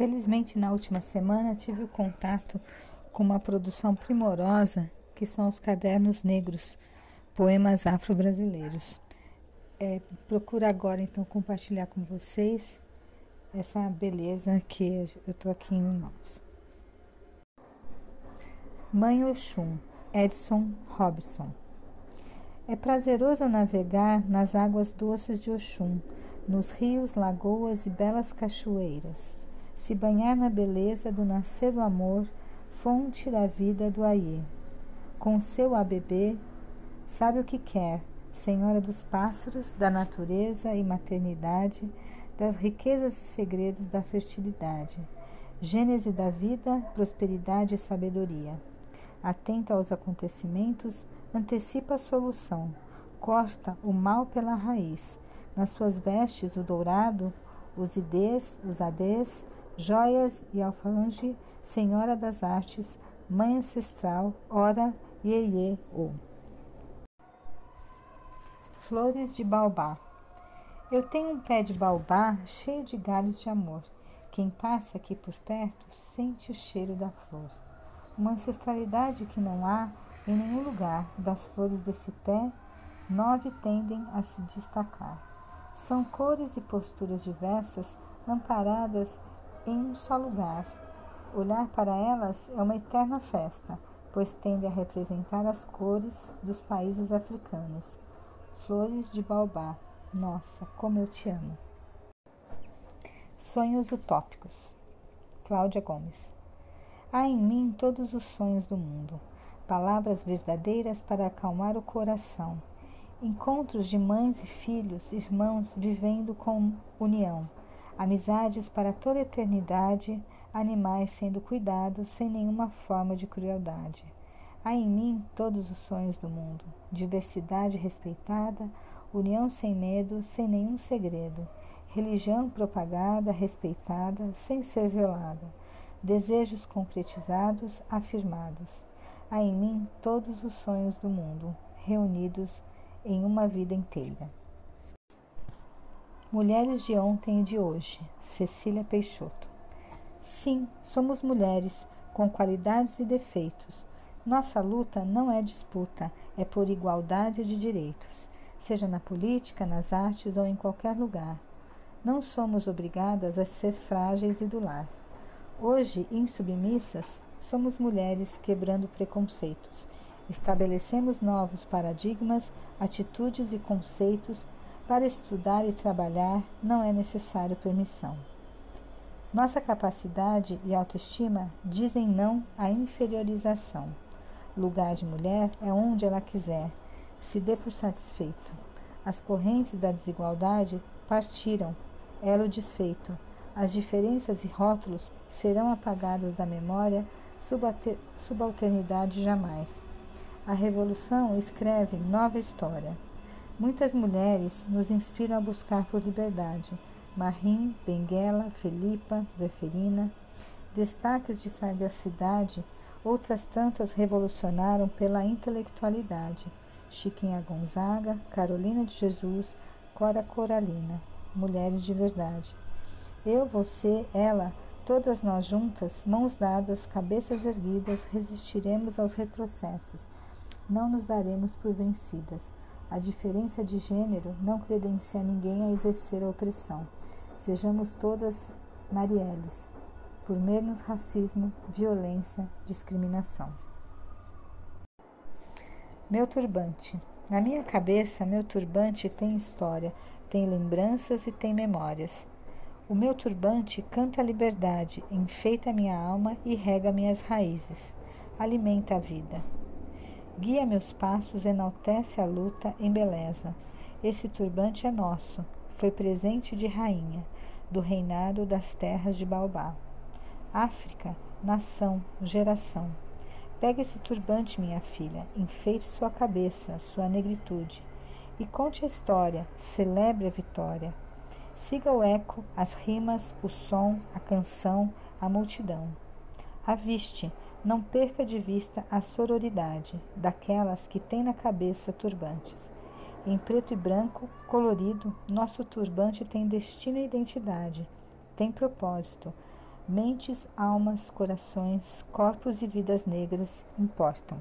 Felizmente, na última semana, tive o contato com uma produção primorosa que são os Cadernos Negros, poemas afro-brasileiros. É, procuro agora, então, compartilhar com vocês essa beleza que eu estou aqui em mãos. Mãe Oxum, Edson Robson. É prazeroso navegar nas águas doces de Oxum, nos rios, lagoas e belas cachoeiras se banhar na beleza do nascer do amor, fonte da vida do Aie. Com seu ABB, sabe o que quer, senhora dos pássaros, da natureza e maternidade, das riquezas e segredos da fertilidade, gênese da vida, prosperidade e sabedoria. Atenta aos acontecimentos, antecipa a solução, corta o mal pela raiz. Nas suas vestes, o dourado, os idês, os adês, joias e alfange, senhora das artes, mãe ancestral, ora Iê O. Flores de baobá. Eu tenho um pé de baobá cheio de galhos de amor. Quem passa aqui por perto sente o cheiro da flor. Uma ancestralidade que não há em nenhum lugar. Das flores desse pé, nove tendem a se destacar. São cores e posturas diversas, amparadas em um só lugar. Olhar para elas é uma eterna festa, pois tende a representar as cores dos países africanos. Flores de baobá. Nossa, como eu te amo. Sonhos utópicos. Cláudia Gomes. Há em mim todos os sonhos do mundo, palavras verdadeiras para acalmar o coração, encontros de mães e filhos, irmãos vivendo com união amizades para toda eternidade, animais sendo cuidados sem nenhuma forma de crueldade. Há em mim todos os sonhos do mundo, diversidade respeitada, união sem medo, sem nenhum segredo, religião propagada, respeitada, sem ser violada, desejos concretizados, afirmados. Há em mim todos os sonhos do mundo, reunidos em uma vida inteira. Mulheres de ontem e de hoje. Cecília Peixoto. Sim, somos mulheres com qualidades e defeitos. Nossa luta não é disputa, é por igualdade de direitos, seja na política, nas artes ou em qualquer lugar. Não somos obrigadas a ser frágeis e do lar. Hoje, insubmissas, somos mulheres quebrando preconceitos. Estabelecemos novos paradigmas, atitudes e conceitos para estudar e trabalhar não é necessário permissão. Nossa capacidade e autoestima dizem não à inferiorização. Lugar de mulher é onde ela quiser, se dê por satisfeito. As correntes da desigualdade partiram, elo desfeito. As diferenças e rótulos serão apagados da memória, subalternidade jamais. A revolução escreve nova história. Muitas mulheres nos inspiram a buscar por liberdade. Marim, Benguela, Felipa, Zeferina, destaques de sagacidade, outras tantas revolucionaram pela intelectualidade. Chiquinha Gonzaga, Carolina de Jesus, Cora Coralina, mulheres de verdade. Eu, você, ela, todas nós juntas, mãos dadas, cabeças erguidas, resistiremos aos retrocessos. Não nos daremos por vencidas. A diferença de gênero não credencia ninguém a exercer a opressão. Sejamos todas Marielles, por menos racismo, violência, discriminação. Meu turbante. Na minha cabeça, meu turbante tem história, tem lembranças e tem memórias. O meu turbante canta a liberdade, enfeita minha alma e rega minhas raízes, alimenta a vida. Guia meus passos, enaltece a luta, embeleza. Esse turbante é nosso, foi presente de rainha, do reinado das terras de Baobá. África, nação, geração. Pegue esse turbante, minha filha, enfeite sua cabeça, sua negritude, e conte a história, celebre a vitória. Siga o eco, as rimas, o som, a canção, a multidão. Aviste, não perca de vista a sororidade daquelas que têm na cabeça turbantes. Em preto e branco, colorido, nosso turbante tem destino e identidade, tem propósito. Mentes, almas, corações, corpos e vidas negras importam.